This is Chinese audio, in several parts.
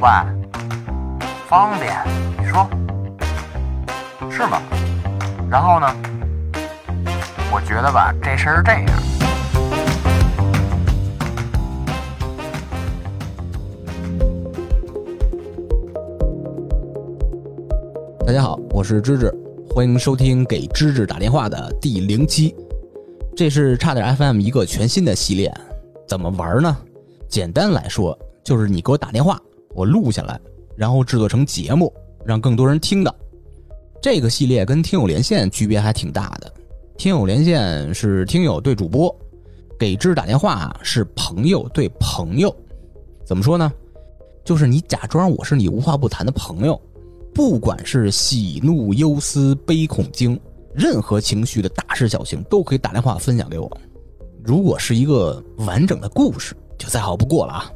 喂，方便？你说是吗？然后呢？我觉得吧，这事儿是这样。大家好，我是芝芝，欢迎收听给芝芝打电话的第零期。这是差点 FM 一个全新的系列，怎么玩呢？简单来说，就是你给我打电话，我录下来，然后制作成节目，让更多人听到。这个系列跟听友连线区别还挺大的，听友连线是听友对主播，给芝打电话是朋友对朋友。怎么说呢？就是你假装我是你无话不谈的朋友。不管是喜怒忧思悲恐惊，任何情绪的大事小情都可以打电话分享给我。如果是一个完整的故事，就再好不过了啊！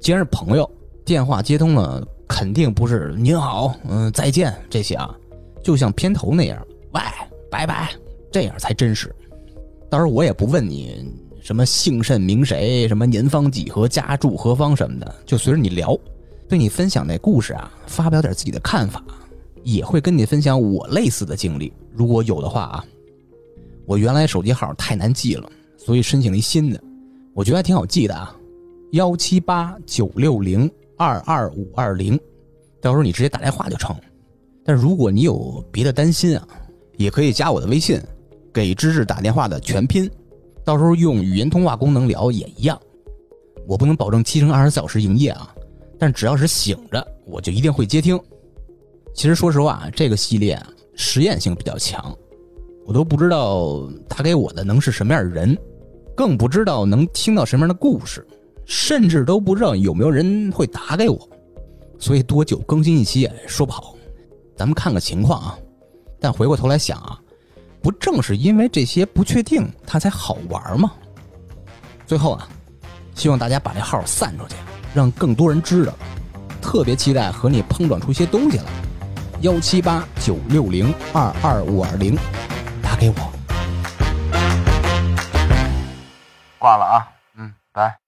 既然是朋友，电话接通了，肯定不是您好，嗯，再见这些啊，就像片头那样，喂，拜拜，这样才真实。到时候我也不问你什么姓甚名谁，什么年方几何，家住何方什么的，就随着你聊。对你分享那故事啊，发表点自己的看法，也会跟你分享我类似的经历，如果有的话啊。我原来手机号太难记了，所以申请了一新的，我觉得还挺好记的啊，幺七八九六零二二五二零，到时候你直接打电话就成。但如果你有别的担心啊，也可以加我的微信，给芝芝打电话的全拼，到时候用语音通话功能聊也一样。我不能保证七乘二十四小时营业啊。但只要是醒着，我就一定会接听。其实说实话，这个系列实验性比较强，我都不知道打给我的能是什么样的人，更不知道能听到什么样的故事，甚至都不知道有没有人会打给我。所以多久更新一期也说不好，咱们看个情况啊。但回过头来想啊，不正是因为这些不确定，它才好玩吗？最后啊，希望大家把这号散出去。让更多人知道，特别期待和你碰撞出些东西来。幺七八九六零二二五二零，打给我。挂了啊，嗯，拜。